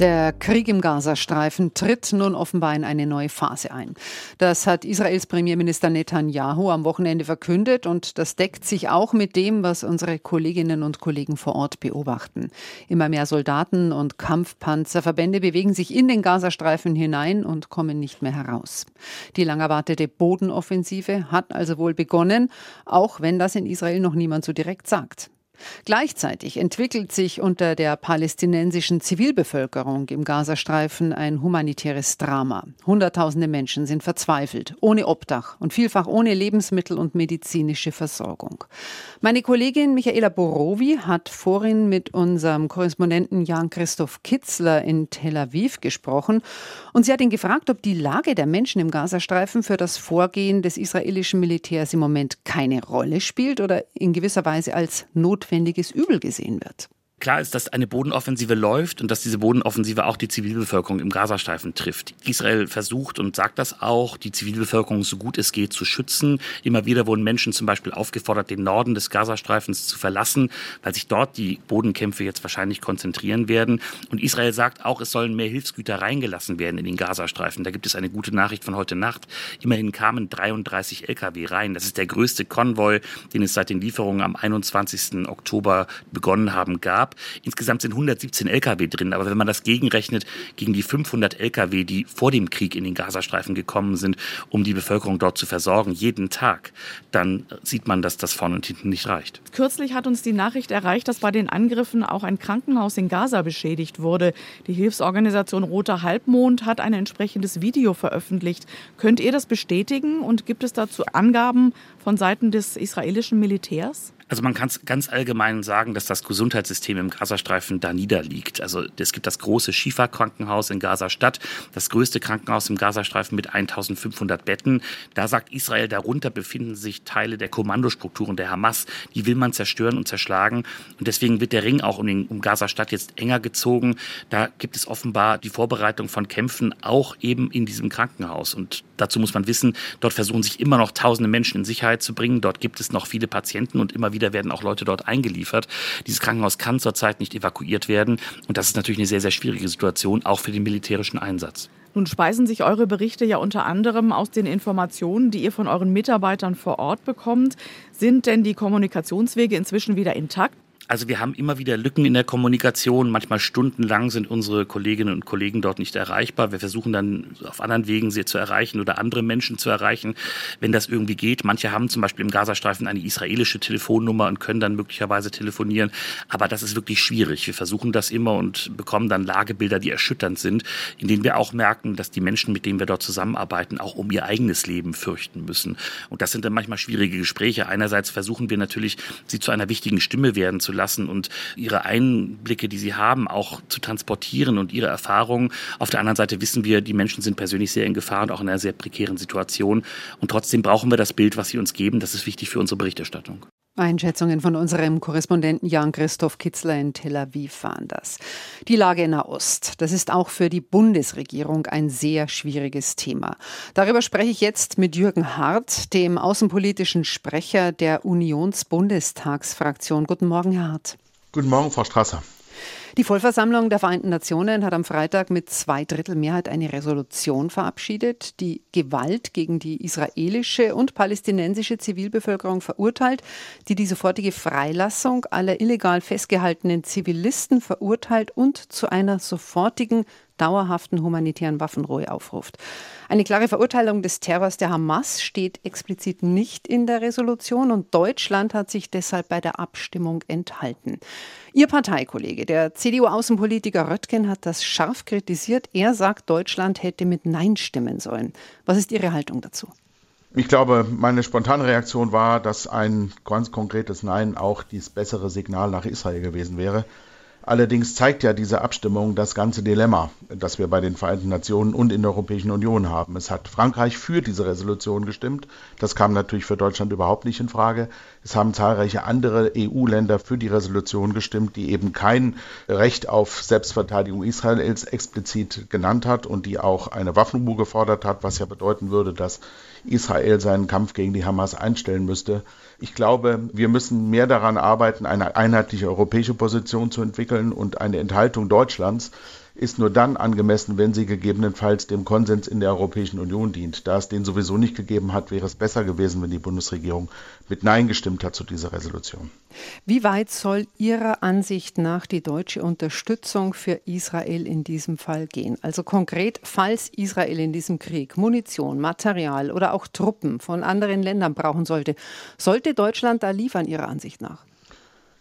Der Krieg im Gazastreifen tritt nun offenbar in eine neue Phase ein. Das hat Israels Premierminister Netanyahu am Wochenende verkündet und das deckt sich auch mit dem, was unsere Kolleginnen und Kollegen vor Ort beobachten. Immer mehr Soldaten und Kampfpanzerverbände bewegen sich in den Gazastreifen hinein und kommen nicht mehr heraus. Die lang erwartete Bodenoffensive hat also wohl begonnen, auch wenn das in Israel noch niemand so direkt sagt. Gleichzeitig entwickelt sich unter der palästinensischen Zivilbevölkerung im Gazastreifen ein humanitäres Drama. Hunderttausende Menschen sind verzweifelt, ohne Obdach und vielfach ohne Lebensmittel und medizinische Versorgung. Meine Kollegin Michaela Borowi hat vorhin mit unserem Korrespondenten Jan-Christoph Kitzler in Tel Aviv gesprochen und sie hat ihn gefragt, ob die Lage der Menschen im Gazastreifen für das Vorgehen des israelischen Militärs im Moment keine Rolle spielt oder in gewisser Weise als notwendig notwendiges Übel gesehen wird. Klar ist, dass eine Bodenoffensive läuft und dass diese Bodenoffensive auch die Zivilbevölkerung im Gazastreifen trifft. Israel versucht und sagt das auch, die Zivilbevölkerung so gut es geht zu schützen. Immer wieder wurden Menschen zum Beispiel aufgefordert, den Norden des Gazastreifens zu verlassen, weil sich dort die Bodenkämpfe jetzt wahrscheinlich konzentrieren werden. Und Israel sagt auch, es sollen mehr Hilfsgüter reingelassen werden in den Gazastreifen. Da gibt es eine gute Nachricht von heute Nacht. Immerhin kamen 33 Lkw rein. Das ist der größte Konvoi, den es seit den Lieferungen am 21. Oktober begonnen haben gab gab. Insgesamt sind 117 Lkw drin, aber wenn man das gegenrechnet gegen die 500 Lkw, die vor dem Krieg in den Gazastreifen gekommen sind, um die Bevölkerung dort zu versorgen, jeden Tag, dann sieht man, dass das vorne und hinten nicht reicht. Kürzlich hat uns die Nachricht erreicht, dass bei den Angriffen auch ein Krankenhaus in Gaza beschädigt wurde. Die Hilfsorganisation Roter Halbmond hat ein entsprechendes Video veröffentlicht. Könnt ihr das bestätigen und gibt es dazu Angaben von Seiten des israelischen Militärs? Also man kann ganz allgemein sagen, dass das Gesundheitssystem im Gazastreifen da niederliegt. Also es gibt das große Schifa-Krankenhaus in Gaza-Stadt, das größte Krankenhaus im Gazastreifen mit 1500 Betten. Da sagt Israel, darunter befinden sich Teile der Kommandostrukturen der Hamas. Die will man zerstören und zerschlagen. Und deswegen wird der Ring auch um, den, um Gaza-Stadt jetzt enger gezogen. Da gibt es offenbar die Vorbereitung von Kämpfen auch eben in diesem Krankenhaus. Und dazu muss man wissen, dort versuchen sich immer noch tausende Menschen in Sicherheit zu bringen. Dort gibt es noch viele Patienten und immer wieder wieder werden auch Leute dort eingeliefert. Dieses Krankenhaus kann zurzeit nicht evakuiert werden. Und das ist natürlich eine sehr, sehr schwierige Situation, auch für den militärischen Einsatz. Nun speisen sich eure Berichte ja unter anderem aus den Informationen, die ihr von euren Mitarbeitern vor Ort bekommt. Sind denn die Kommunikationswege inzwischen wieder intakt? Also wir haben immer wieder Lücken in der Kommunikation. Manchmal stundenlang sind unsere Kolleginnen und Kollegen dort nicht erreichbar. Wir versuchen dann auf anderen Wegen sie zu erreichen oder andere Menschen zu erreichen, wenn das irgendwie geht. Manche haben zum Beispiel im Gazastreifen eine israelische Telefonnummer und können dann möglicherweise telefonieren. Aber das ist wirklich schwierig. Wir versuchen das immer und bekommen dann Lagebilder, die erschütternd sind, in denen wir auch merken, dass die Menschen, mit denen wir dort zusammenarbeiten, auch um ihr eigenes Leben fürchten müssen. Und das sind dann manchmal schwierige Gespräche. Einerseits versuchen wir natürlich, sie zu einer wichtigen Stimme werden zu lassen lassen und ihre Einblicke, die sie haben, auch zu transportieren und ihre Erfahrungen. Auf der anderen Seite wissen wir, die Menschen sind persönlich sehr in Gefahr und auch in einer sehr prekären Situation. Und trotzdem brauchen wir das Bild, was sie uns geben. Das ist wichtig für unsere Berichterstattung. Einschätzungen von unserem Korrespondenten Jan-Christoph Kitzler in Tel Aviv waren das. Die Lage in Nahost, das ist auch für die Bundesregierung ein sehr schwieriges Thema. Darüber spreche ich jetzt mit Jürgen Hart, dem außenpolitischen Sprecher der Unionsbundestagsfraktion. Guten Morgen, Herr Hart. Guten Morgen, Frau Strasser. Die Vollversammlung der Vereinten Nationen hat am Freitag mit zwei Drittel Mehrheit eine Resolution verabschiedet, die Gewalt gegen die israelische und palästinensische Zivilbevölkerung verurteilt, die die sofortige Freilassung aller illegal festgehaltenen Zivilisten verurteilt und zu einer sofortigen dauerhaften humanitären Waffenruhe aufruft. Eine klare Verurteilung des Terrors der Hamas steht explizit nicht in der Resolution und Deutschland hat sich deshalb bei der Abstimmung enthalten. Ihr Parteikollege, der CDU-Außenpolitiker Röttgen, hat das scharf kritisiert. Er sagt, Deutschland hätte mit Nein stimmen sollen. Was ist Ihre Haltung dazu? Ich glaube, meine spontane Reaktion war, dass ein ganz konkretes Nein auch das bessere Signal nach Israel gewesen wäre. Allerdings zeigt ja diese Abstimmung das ganze Dilemma, das wir bei den Vereinten Nationen und in der Europäischen Union haben. Es hat Frankreich für diese Resolution gestimmt. Das kam natürlich für Deutschland überhaupt nicht in Frage. Es haben zahlreiche andere EU-Länder für die Resolution gestimmt, die eben kein Recht auf Selbstverteidigung Israels explizit genannt hat und die auch eine Waffenruhe gefordert hat, was ja bedeuten würde, dass Israel seinen Kampf gegen die Hamas einstellen müsste. Ich glaube, wir müssen mehr daran arbeiten, eine einheitliche europäische Position zu entwickeln und eine Enthaltung Deutschlands ist nur dann angemessen, wenn sie gegebenenfalls dem Konsens in der Europäischen Union dient. Da es den sowieso nicht gegeben hat, wäre es besser gewesen, wenn die Bundesregierung mit Nein gestimmt hat zu dieser Resolution. Wie weit soll Ihrer Ansicht nach die deutsche Unterstützung für Israel in diesem Fall gehen? Also konkret, falls Israel in diesem Krieg Munition, Material oder auch Truppen von anderen Ländern brauchen sollte, sollte Deutschland da liefern, Ihrer Ansicht nach?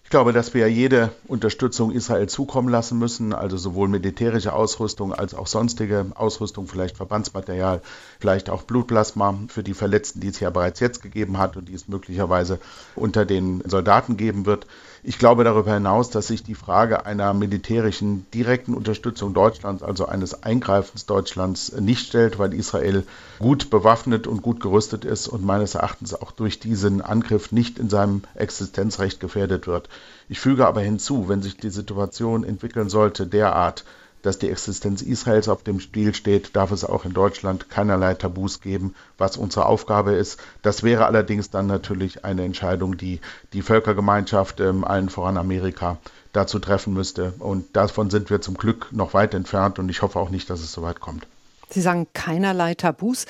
Ich glaube, dass wir jede Unterstützung Israel zukommen lassen müssen, also sowohl militärische Ausrüstung als auch sonstige Ausrüstung, vielleicht Verbandsmaterial, vielleicht auch Blutplasma für die Verletzten, die es ja bereits jetzt gegeben hat und die es möglicherweise unter den Soldaten geben wird. Ich glaube darüber hinaus, dass sich die Frage einer militärischen direkten Unterstützung Deutschlands, also eines Eingreifens Deutschlands, nicht stellt, weil Israel gut bewaffnet und gut gerüstet ist und meines Erachtens auch durch diesen Angriff nicht in seinem Existenzrecht gefährdet wird. Ich füge aber hinzu, wenn sich die Situation entwickeln sollte derart, dass die Existenz Israels auf dem Spiel steht, darf es auch in Deutschland keinerlei Tabus geben, was unsere Aufgabe ist. Das wäre allerdings dann natürlich eine Entscheidung, die die Völkergemeinschaft, ähm, allen voran Amerika, dazu treffen müsste. Und davon sind wir zum Glück noch weit entfernt und ich hoffe auch nicht, dass es so weit kommt. Sie sagen keinerlei Tabus.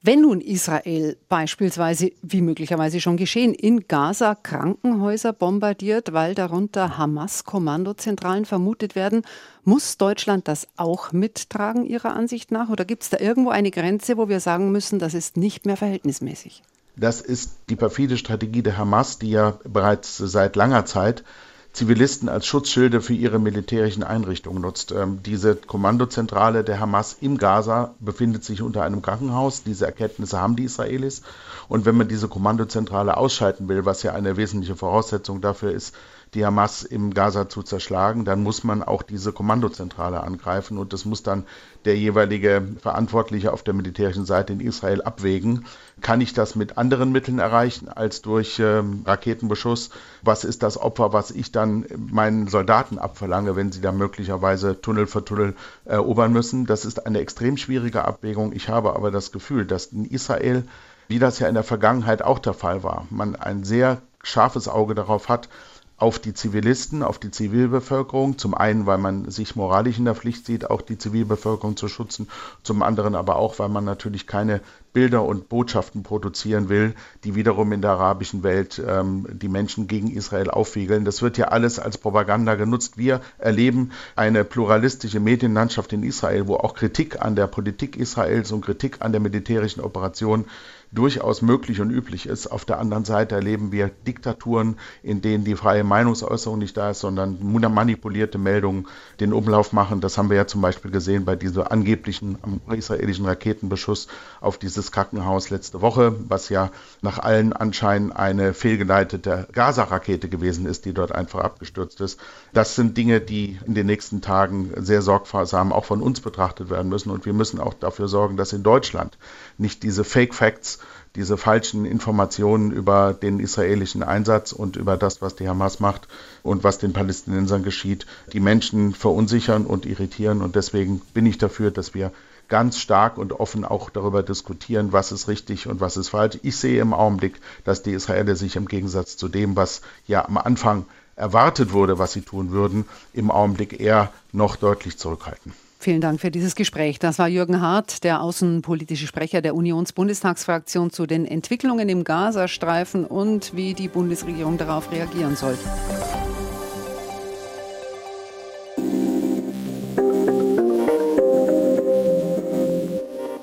Wenn nun Israel beispielsweise, wie möglicherweise schon geschehen, in Gaza Krankenhäuser bombardiert, weil darunter Hamas-Kommandozentralen vermutet werden, muss Deutschland das auch mittragen, Ihrer Ansicht nach? Oder gibt es da irgendwo eine Grenze, wo wir sagen müssen, das ist nicht mehr verhältnismäßig? Das ist die perfide Strategie der Hamas, die ja bereits seit langer Zeit Zivilisten als Schutzschilde für ihre militärischen Einrichtungen nutzt. Ähm, diese Kommandozentrale der Hamas im Gaza befindet sich unter einem Krankenhaus. Diese Erkenntnisse haben die Israelis. Und wenn man diese Kommandozentrale ausschalten will, was ja eine wesentliche Voraussetzung dafür ist, die Hamas im Gaza zu zerschlagen, dann muss man auch diese Kommandozentrale angreifen und das muss dann der jeweilige Verantwortliche auf der militärischen Seite in Israel abwägen. Kann ich das mit anderen Mitteln erreichen als durch ähm, Raketenbeschuss? Was ist das Opfer, was ich dann meinen Soldaten abverlange, wenn sie da möglicherweise Tunnel für Tunnel erobern müssen? Das ist eine extrem schwierige Abwägung. Ich habe aber das Gefühl, dass in Israel wie das ja in der Vergangenheit auch der Fall war, man ein sehr scharfes Auge darauf hat, auf die Zivilisten, auf die Zivilbevölkerung. Zum einen, weil man sich moralisch in der Pflicht sieht, auch die Zivilbevölkerung zu schützen. Zum anderen aber auch, weil man natürlich keine Bilder und Botschaften produzieren will, die wiederum in der arabischen Welt ähm, die Menschen gegen Israel aufwiegeln. Das wird ja alles als Propaganda genutzt. Wir erleben eine pluralistische Medienlandschaft in Israel, wo auch Kritik an der Politik Israels und Kritik an der militärischen Operation durchaus möglich und üblich ist. Auf der anderen Seite erleben wir Diktaturen, in denen die freie Meinungsäußerung nicht da ist, sondern manipulierte Meldungen den Umlauf machen. Das haben wir ja zum Beispiel gesehen bei diesem angeblichen israelischen Raketenbeschuss auf dieses Krankenhaus letzte Woche, was ja nach allen Anscheinen eine fehlgeleitete Gaza-Rakete gewesen ist, die dort einfach abgestürzt ist. Das sind Dinge, die in den nächsten Tagen sehr sorgsam auch von uns betrachtet werden müssen. Und wir müssen auch dafür sorgen, dass in Deutschland nicht diese Fake Facts, diese falschen Informationen über den israelischen Einsatz und über das, was die Hamas macht und was den Palästinensern geschieht, die Menschen verunsichern und irritieren. Und deswegen bin ich dafür, dass wir ganz stark und offen auch darüber diskutieren, was ist richtig und was ist falsch. Ich sehe im Augenblick, dass die Israeler sich im Gegensatz zu dem, was ja am Anfang erwartet wurde, was sie tun würden, im Augenblick eher noch deutlich zurückhalten. Vielen Dank für dieses Gespräch. Das war Jürgen Hart, der außenpolitische Sprecher der Unionsbundestagsfraktion zu den Entwicklungen im Gazastreifen und wie die Bundesregierung darauf reagieren soll.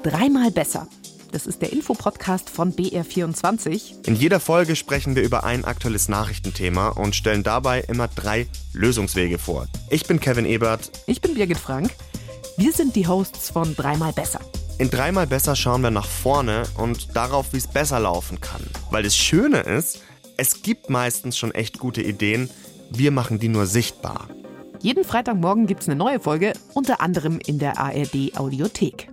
Dreimal besser. Das ist der Infopodcast von BR24. In jeder Folge sprechen wir über ein aktuelles Nachrichtenthema und stellen dabei immer drei Lösungswege vor. Ich bin Kevin Ebert. Ich bin Birgit Frank. Wir sind die Hosts von Dreimal besser. In Dreimal besser schauen wir nach vorne und darauf, wie es besser laufen kann. Weil das Schöne ist, es gibt meistens schon echt gute Ideen, wir machen die nur sichtbar. Jeden Freitagmorgen gibt es eine neue Folge, unter anderem in der ARD Audiothek.